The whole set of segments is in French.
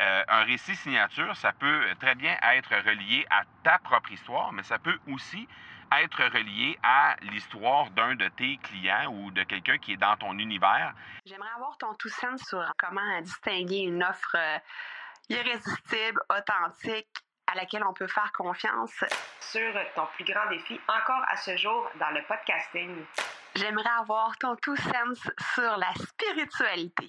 Euh, un récit signature, ça peut très bien être relié à ta propre histoire, mais ça peut aussi être relié à l'histoire d'un de tes clients ou de quelqu'un qui est dans ton univers. J'aimerais avoir ton tout sens sur comment distinguer une offre euh, irrésistible, authentique, à laquelle on peut faire confiance. Sur ton plus grand défi encore à ce jour dans le podcasting. J'aimerais avoir ton tout sens sur la spiritualité.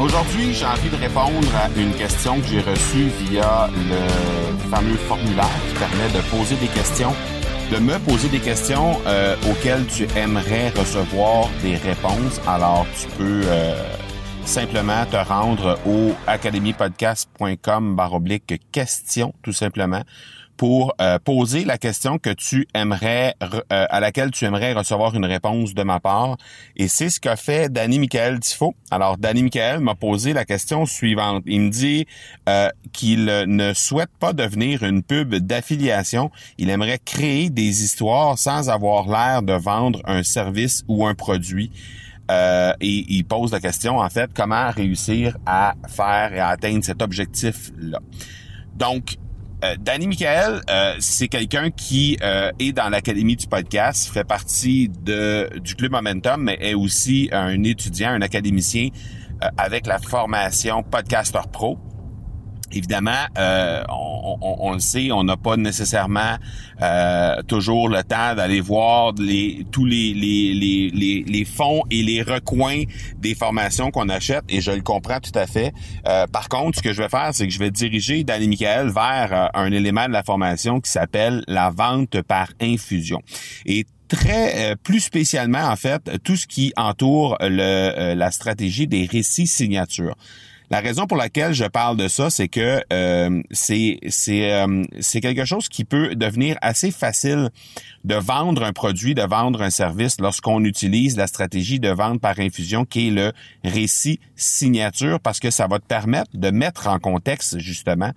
Aujourd'hui, j'ai envie de répondre à une question que j'ai reçue via le fameux formulaire qui permet de poser des questions, de me poser des questions euh, auxquelles tu aimerais recevoir des réponses. Alors, tu peux euh, simplement te rendre au academypodcast.com baroblique question, tout simplement pour euh, poser la question que tu aimerais euh, à laquelle tu aimerais recevoir une réponse de ma part et c'est ce qu'a fait Danny Michael Tifo. Alors Danny Michael m'a posé la question suivante. Il me dit euh, qu'il ne souhaite pas devenir une pub d'affiliation, il aimerait créer des histoires sans avoir l'air de vendre un service ou un produit. et il pose la question en fait comment réussir à faire et à atteindre cet objectif là. Donc euh, Danny Michael, euh, c'est quelqu'un qui euh, est dans l'académie du podcast, fait partie de du club Momentum, mais est aussi un étudiant, un académicien avec la formation Podcaster Pro. Évidemment, euh, on, le sait, on n'a pas nécessairement euh, toujours le temps d'aller voir tous les, fonds et les recoins des formations qu'on achète, et je le comprends tout à fait. Euh, par contre, ce que je vais faire, c'est que je vais diriger Danny Michael vers un élément de la formation qui s'appelle la vente par infusion. Et très plus spécialement en fait tout ce qui entoure la stratégie des récits signatures. La raison pour laquelle je parle de ça, c'est que euh, c'est euh, quelque chose qui peut devenir assez facile de vendre un produit, de vendre un service lorsqu'on utilise la stratégie de vente par infusion qui est le récit signature parce que ça va te permettre de mettre en contexte justement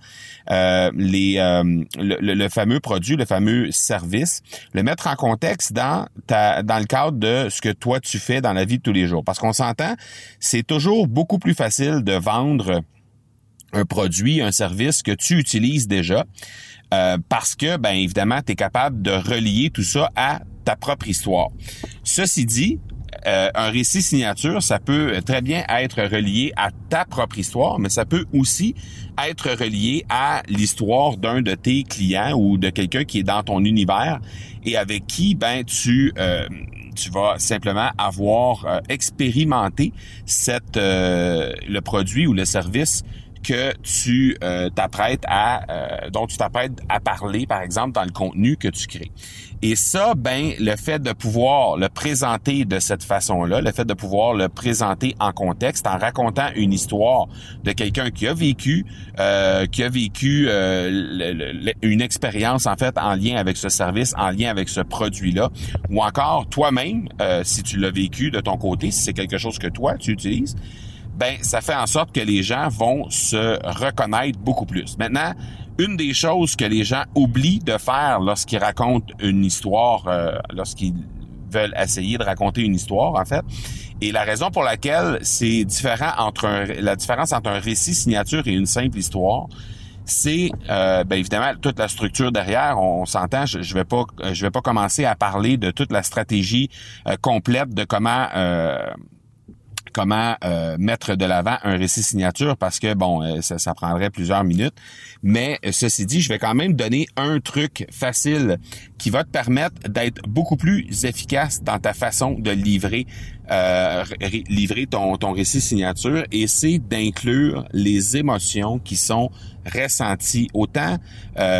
euh, les le, le, fameux produit, le fameux service, le mettre en contexte dans ta dans le cadre de ce que toi tu fais dans la vie de tous les jours. Parce qu'on s'entend, c'est toujours beaucoup plus facile de vendre un produit, un service que tu utilises déjà, euh, parce que, ben évidemment, tu es capable de relier tout ça à ta propre histoire. Ceci dit, euh, un récit signature, ça peut très bien être relié à ta propre histoire, mais ça peut aussi être relié à l'histoire d'un de tes clients ou de quelqu'un qui est dans ton univers et avec qui ben tu euh, tu vas simplement avoir euh, expérimenté euh, le produit ou le service que tu euh, t'apprêtes à dont tu t'apprêtes à parler par exemple dans le contenu que tu crées. Et ça ben le fait de pouvoir le présenter de cette façon-là, le fait de pouvoir le présenter en contexte en racontant une histoire de quelqu'un qui a vécu qui a vécu une expérience en fait en lien avec ce service, en lien avec ce produit-là ou encore toi-même euh, si tu l'as vécu de ton côté, si c'est quelque chose que toi tu utilises, ben ça fait en sorte que les gens vont se reconnaître beaucoup plus. Maintenant, une des choses que les gens oublient de faire lorsqu'ils racontent une histoire, euh, lorsqu'ils veulent essayer de raconter une histoire, en fait, et la raison pour laquelle c'est différent entre la différence entre un récit signature et une simple histoire, c'est euh, ben évidemment toute la structure derrière. On, s'entend. Je, je vais pas, je vais pas commencer à parler de toute la stratégie euh, complète de comment euh, comment euh, mettre de l'avant un récit signature parce que bon, euh, ça, prendrait plusieurs minutes. Mais euh, ceci dit, je vais quand même donner un truc facile qui va te permettre d'être beaucoup plus efficace dans ta façon de livrer livrer ton, ton récit signature et c'est d'inclure les émotions qui sont ressenties autant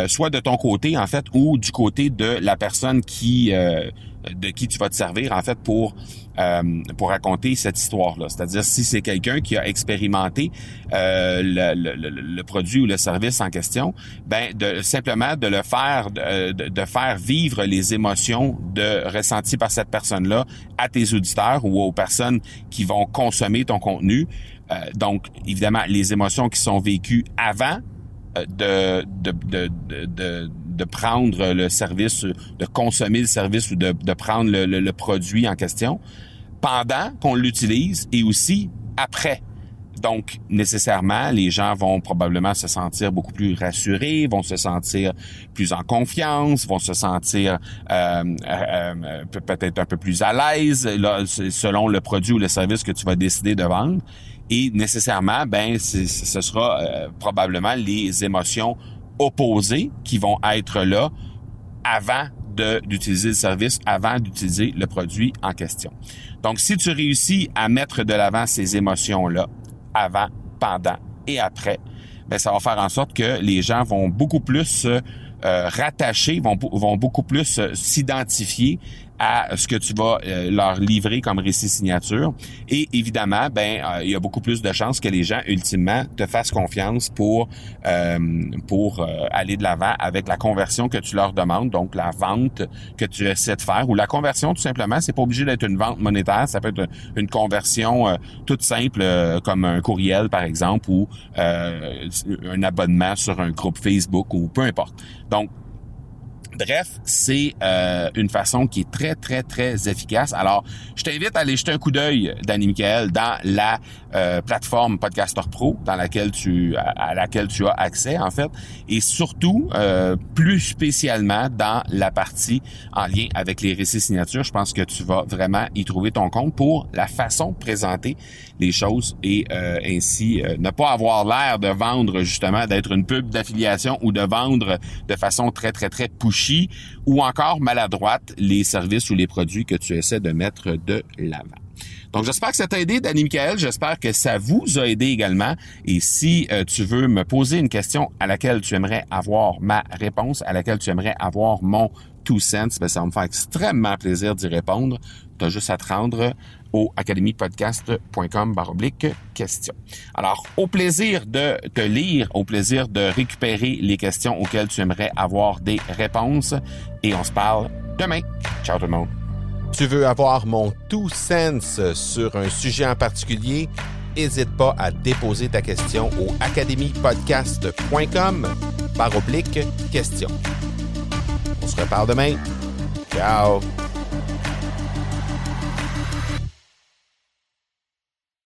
soit de ton côté en fait ou du côté de la personne qui de qui tu vas te servir en fait pour euh, pour raconter cette histoire-là. C'est-à-dire si c'est quelqu'un qui a expérimenté euh, le, le, le, produit ou le service en question, ben de simplement de le faire, de, de, faire vivre les émotions de ressenties par cette personne-là à tes auditeurs ou aux personnes qui vont consommer ton contenu. Euh, donc évidemment les émotions qui sont vécues avant de, de, de, de, de prendre le service, de consommer le service ou de, de prendre le, le, produit en question pendant qu'on l'utilise et aussi après. Donc, nécessairement, les gens vont probablement se sentir beaucoup plus rassurés, vont se sentir plus en confiance, vont se sentir euh, euh, euh peut-être un peu plus à l'aise selon le produit ou le service que tu vas décider de vendre. Et nécessairement, ben, ce sera euh, probablement les émotions opposés qui vont être là avant d'utiliser le service, avant d'utiliser le produit en question. Donc, si tu réussis à mettre de l'avant ces émotions-là, avant, pendant et après, ben, ça va faire en sorte que les gens vont beaucoup plus se euh, rattacher, vont, vont beaucoup plus euh, s'identifier à ce que tu vas euh, leur livrer comme récit signature. Et évidemment, ben euh, il y a beaucoup plus de chances que les gens ultimement te fassent confiance pour euh, pour aller de l'avant avec la conversion que tu leur demandes, donc la vente que tu essaies de faire ou la conversion tout simplement. C'est pas obligé d'être une vente monétaire, ça peut être une conversion toute simple comme un courriel par exemple ou un abonnement sur un groupe Facebook ou peu importe. Donc Bref, c'est euh, une façon qui est très, très, très efficace. Alors, je t'invite à aller jeter un coup d'œil, Danny Michael, dans la euh, plateforme Podcaster Pro, dans laquelle tu à, laquelle tu as accès, en fait, et surtout, euh, plus spécialement dans la partie en lien avec les récits signatures. Je pense que tu vas vraiment y trouver ton compte pour la façon de présenter les choses et ainsi ne pas avoir l'air de vendre justement, d'être une pub d'affiliation ou de vendre de façon très, très, très pushy ou encore maladroite les services ou les produits que tu essaies de mettre de l'avant. Donc, j'espère que ça t'a aidé, Danny Michael. J'espère que ça vous a aidé également. Et si euh, tu veux me poser une question à laquelle tu aimerais avoir ma réponse, à laquelle tu aimerais avoir mon two cents, ben, ça va me faire extrêmement plaisir d'y répondre. Tu as juste à te rendre au academypodcast.com baroblique questions. Alors, au plaisir de te lire, au plaisir de récupérer les questions auxquelles tu aimerais avoir des réponses et on se parle demain. Ciao tout le monde. Tu veux avoir mon tout sens sur un sujet en particulier? N'hésite pas à déposer ta question au academypodcast.com baroblique questions. On se reparle demain. Ciao!